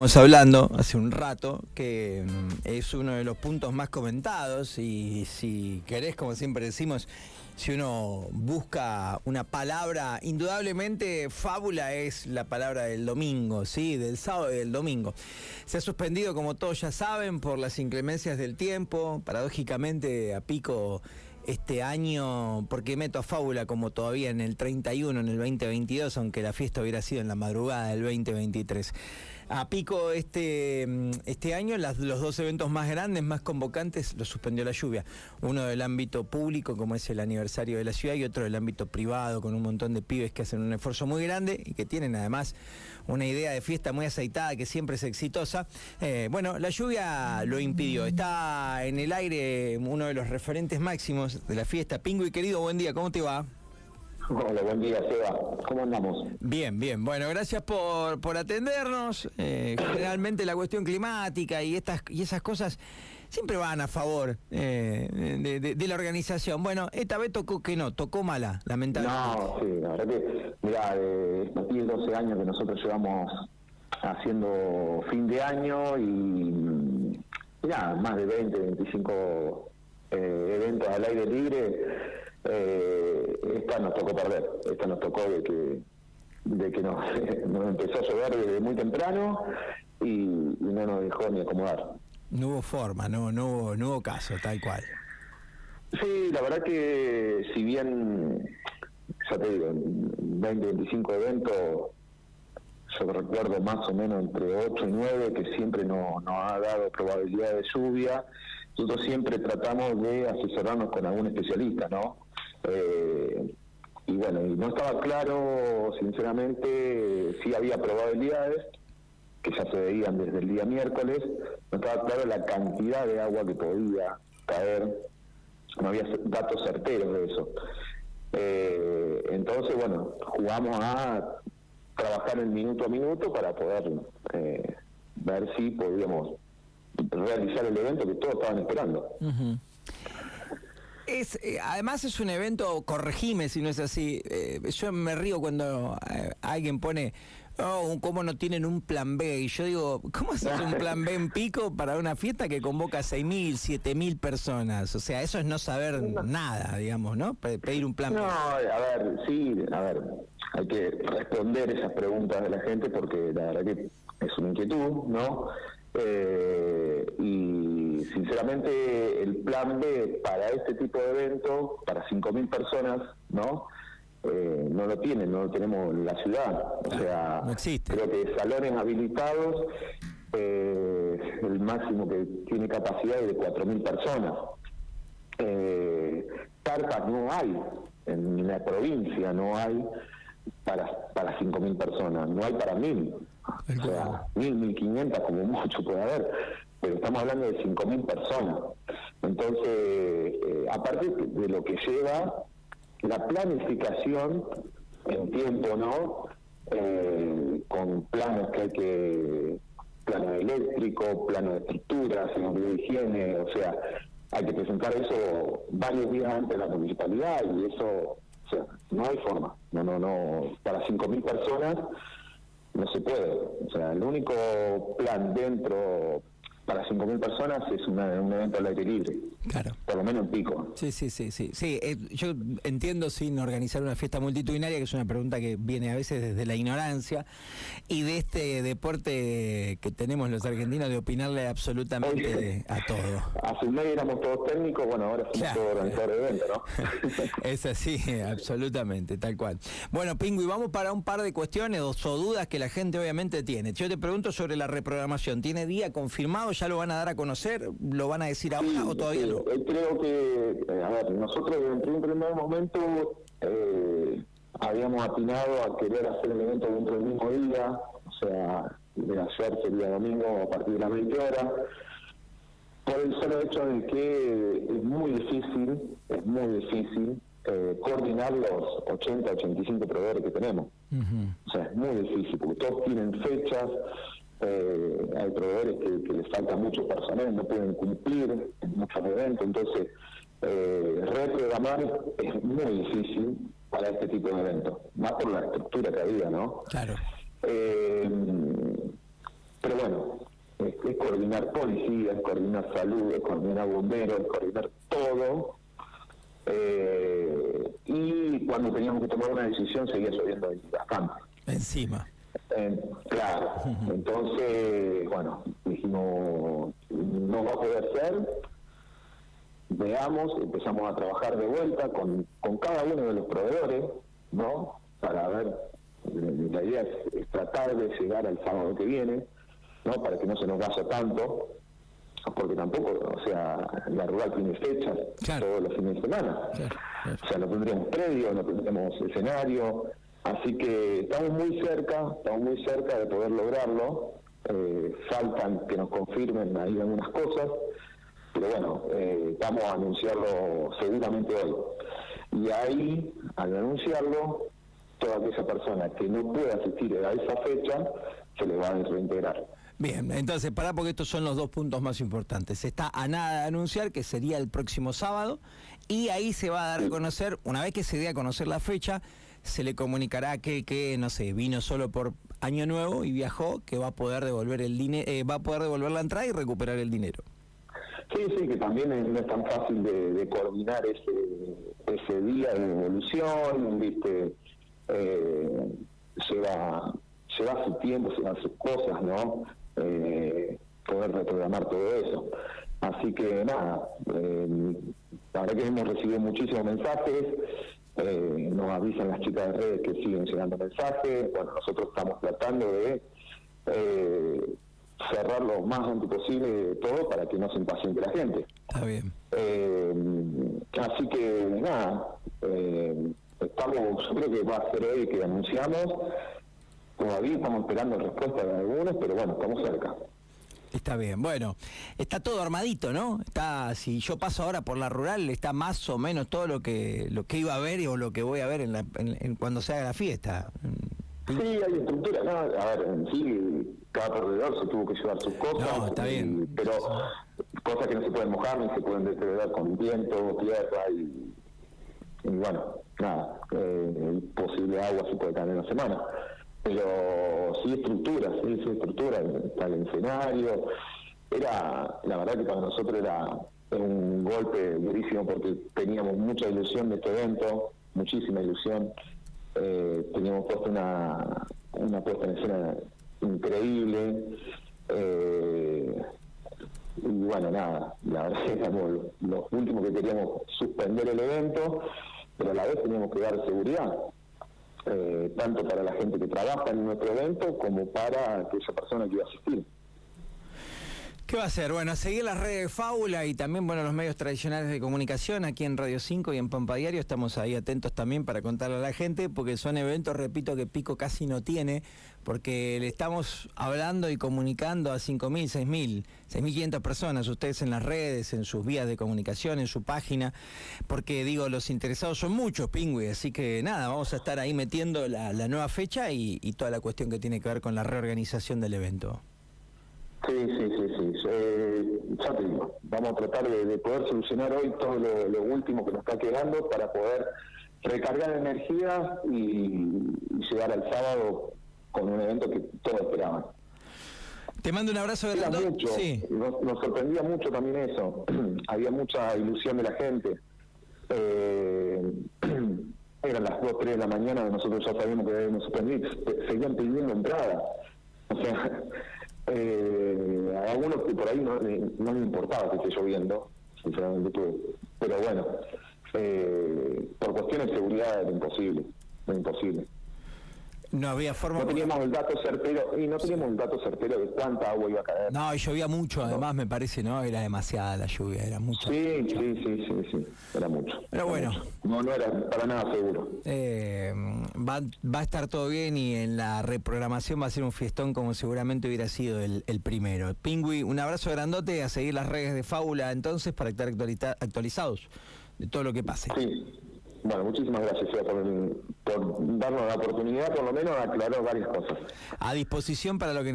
Estamos hablando hace un rato que mm, es uno de los puntos más comentados y si querés, como siempre decimos, si uno busca una palabra, indudablemente fábula es la palabra del domingo, ¿sí? Del sábado y del domingo. Se ha suspendido, como todos ya saben, por las inclemencias del tiempo. Paradójicamente, a pico este año, porque meto a fábula como todavía en el 31, en el 2022, aunque la fiesta hubiera sido en la madrugada del 2023. A pico este, mm, este año los dos eventos más grandes, más convocantes, los suspendió la lluvia. Uno del ámbito público, como es el aniversario de la ciudad, y otro del ámbito privado, con un montón de pibes que hacen un esfuerzo muy grande y que tienen además una idea de fiesta muy aceitada que siempre es exitosa. Eh, bueno, la lluvia lo impidió. Está en el aire uno de los referentes máximos de la fiesta. Pingo y querido, buen día, ¿cómo te va? Hola, buen día, Seba. ¿Cómo andamos? Bien, bien. Bueno, gracias por, por atendernos. Eh, generalmente la cuestión climática y estas y esas cosas siempre van a favor eh, de, la organización. Bueno, esta vez tocó que no, tocó mala, lamentablemente. No, sí, la verdad que, mira, eh, 12 años que nosotros llevamos haciendo fin de año y, ya más de 20, 25 eh, eventos al aire libre eh, esta nos tocó perder, esta nos tocó de que de que nos, empezó a llover desde muy temprano y, no nos dejó ni acomodar. No hubo forma, no, no, hubo, no hubo caso, tal cual. Sí, la verdad que si bien, ya te digo, 20, 25 eventos, yo recuerdo más o menos entre 8 y 9 que siempre nos no ha dado probabilidad de lluvia. Nosotros siempre tratamos de asesorarnos con algún especialista, ¿no? Eh, y bueno, y no estaba claro, sinceramente, si había probabilidades, que ya se veían desde el día miércoles, no estaba claro la cantidad de agua que podía caer, no había datos certeros de eso. Eh, entonces, bueno, jugamos a trabajar el minuto a minuto para poder eh, ver si podíamos realizar el evento que todos estaban esperando. Es, eh, además es un evento, corregime si no es así, eh, yo me río cuando eh, alguien pone, oh, ¿cómo no tienen un plan B? Y yo digo, ¿cómo haces un plan B en pico para una fiesta que convoca a 6.000, 7.000 personas? O sea, eso es no saber nada, digamos, ¿no? Pedir un plan B. No, a ver, sí, a ver, hay que responder esas preguntas de la gente porque la verdad que es una inquietud, ¿no? Eh, y sinceramente el plan B para este tipo de evento, para 5.000 personas, ¿no? Eh, no lo tienen, no lo tenemos en la ciudad. O sea, creo que salones habilitados, eh, el máximo que tiene capacidad es de 4.000 personas. Eh, carpas no hay, en la provincia no hay para, para 5.000 personas, no hay para 1.000. O sea, 1.000, 1.500 como mucho puede haber, pero estamos hablando de 5.000 personas. Entonces, eh, aparte de lo que lleva la planificación en tiempo, ¿no? Eh, con planos que hay que, plano eléctrico, plano de estructura, seguridad de higiene, o sea, hay que presentar eso varios días antes de la municipalidad y eso, o sea, no hay forma, no, no, no, para 5.000 personas no se puede. O sea, el único plan dentro para 5.000 personas es un evento al aire libre. Claro. Por lo menos en pico. Sí, sí, sí. sí. sí eh, yo entiendo sin organizar una fiesta multitudinaria, que es una pregunta que viene a veces desde la ignorancia, y de este deporte que tenemos los argentinos de opinarle absolutamente a todo. Hace un mes éramos todos técnicos, bueno, ahora somos todos organizadores de eventos, ¿no? es así, absolutamente, tal cual. Bueno, Pingui, vamos para un par de cuestiones o dudas que la gente obviamente tiene. Yo te pregunto sobre la reprogramación. ¿Tiene día confirmado? ¿Ya lo van a dar a conocer? ¿Lo van a decir ahora o todavía Eh, creo que, eh, a ver, nosotros en un primer momento eh, habíamos atinado a querer hacer el evento dentro del mismo día, o sea, de ayer sería domingo a partir de las 20 horas, por el solo hecho de que es muy difícil, es muy difícil coordinar los 80, 85 proveedores que tenemos. O sea, es muy difícil, porque todos tienen fechas, eh, hay proveedores que, les falta mucho personal, no pueden cumplir en muchos eventos, entonces eh, reprogramar es muy difícil para este tipo de eventos, más por la estructura que había, ¿no? Claro. Eh, pero bueno, es, coordinar policía, es coordinar salud, es coordinar bomberos, es coordinar todo. Eh, y cuando teníamos que tomar una decisión seguía lloviendo bastante. Encima. Claro, entonces, bueno, dijimos, no va a poder ser, veamos, empezamos a trabajar de vuelta con, con cada uno de los proveedores, ¿no? Para ver, la idea es, tratar de llegar al sábado que viene, ¿no? Para que no se nos vaya tanto, porque tampoco, o sea, la rural tiene fechas todos los fines de semana. O sea, no tendríamos predio, no tendríamos escenario, así que estamos muy cerca, estamos muy cerca de poder lograrlo. Eh, faltan que nos confirmen ahí algunas cosas, pero bueno, eh, vamos a anunciarlo seguramente hoy. Y ahí, al anunciarlo, toda aquella persona que no pueda asistir a esa fecha se le va a reintegrar. Bien, entonces para porque estos son los dos puntos más importantes. Está a nada de anunciar que sería el próximo sábado y ahí se va a dar a conocer, una vez que se dé a conocer la fecha, se le comunicará que, que no sé, vino solo por año nuevo y viajó, que va a poder devolver el dinero, eh, va a poder devolver la entrada y recuperar el dinero. Sí, sí, que también no es tan fácil de, coordinar ese, ese día de evolución, ¿viste? Eh, lleva, lleva su tiempo, lleva sus cosas, ¿no? Eh, poder reprogramar todo eso. Así que nada, eh, la verdad que hemos recibido muchísimos mensajes, eh, nos avisan las chicas de redes que siguen llegando mensajes, bueno, nosotros estamos tratando de eh, cerrar lo más antes posible todo para que no se impaciente la gente. Está bien. Eh, así que nada, eh, estamos, yo creo que va a ser hoy que anunciamos, todavía estamos esperando respuesta de algunos, pero bueno, estamos cerca. Está bien, bueno, está todo armadito, ¿no? Está, si yo paso ahora por la rural, está más o menos todo lo que lo que iba a ver o lo que voy a ver en, la, en cuando se haga la fiesta. Sí, hay estructura, ¿no? A ver, en sí, cada perdedor se tuvo que llevar sus cosas. No, está bien. pero cosas que no se pueden mojar ni se pueden deteriorar con viento, tierra y, y bueno, nada, eh, posible agua se puede caer en la semana. Pero sí estructura, sí, sí estructura, está el escenario. Era, la verdad que para nosotros era un golpe durísimo porque teníamos mucha ilusión de este evento, muchísima ilusión eh, teníamos puesto una, una puesta en escena increíble. Eh, y bueno, nada, la verdad que éramos los últimos que queríamos suspender el evento, pero a la vez teníamos que dar seguridad, eh, tanto para la gente que trabaja en nuestro evento como para aquella persona que iba a asistir. ¿Qué va a hacer? Bueno, seguir las redes de Fábula y también bueno los medios tradicionales de comunicación aquí en Radio 5 y en Pampa Diario. Estamos ahí atentos también para contarle a la gente, porque son eventos, repito, que Pico casi no tiene, porque le estamos hablando y comunicando a 5.000, 6.000, 6.500 personas, ustedes en las redes, en sus vías de comunicación, en su página, porque digo, los interesados son muchos, Pingüi, así que nada, vamos a estar ahí metiendo la, nueva fecha y toda la cuestión que tiene que ver con la reorganización del evento. Sí, sí, sí, sí. Eh, ya te digo, vamos a tratar de, poder solucionar hoy todo lo, último que nos está quedando para poder recargar energía y, llegar al sábado con un evento que todos esperaban. Te mando un abrazo de mucho, sí. nos, sorprendía mucho también eso. Había mucha ilusión de la gente. Eh, eran las 2, 3 de la mañana, nosotros ya sabíamos que debíamos suspender, seguían pidiendo entrada. O sea, eh, a algunos que por ahí no, no me importaba que esté lloviendo, sinceramente, pero bueno, eh, por cuestiones de seguridad era imposible, era imposible. No había forma. No teníamos el dato certero y no teníamos el dato certero de cuánta agua iba a caer. No, y llovía mucho, además me parece, ¿no? Era demasiada la lluvia, era mucho. Sí, sí, sí, sí, sí, era mucho. Pero bueno. No, no era para nada seguro. Eh, va, va a estar todo bien y en la reprogramación va a ser un fiestón como seguramente hubiera sido el, el primero. Pingüi, un abrazo grandote a seguir las redes de Fábula entonces para estar actualizados de todo lo que pase. Sí. Bueno, muchísimas gracias por, por darnos la oportunidad, por lo menos, de aclarar varias cosas. A disposición para lo que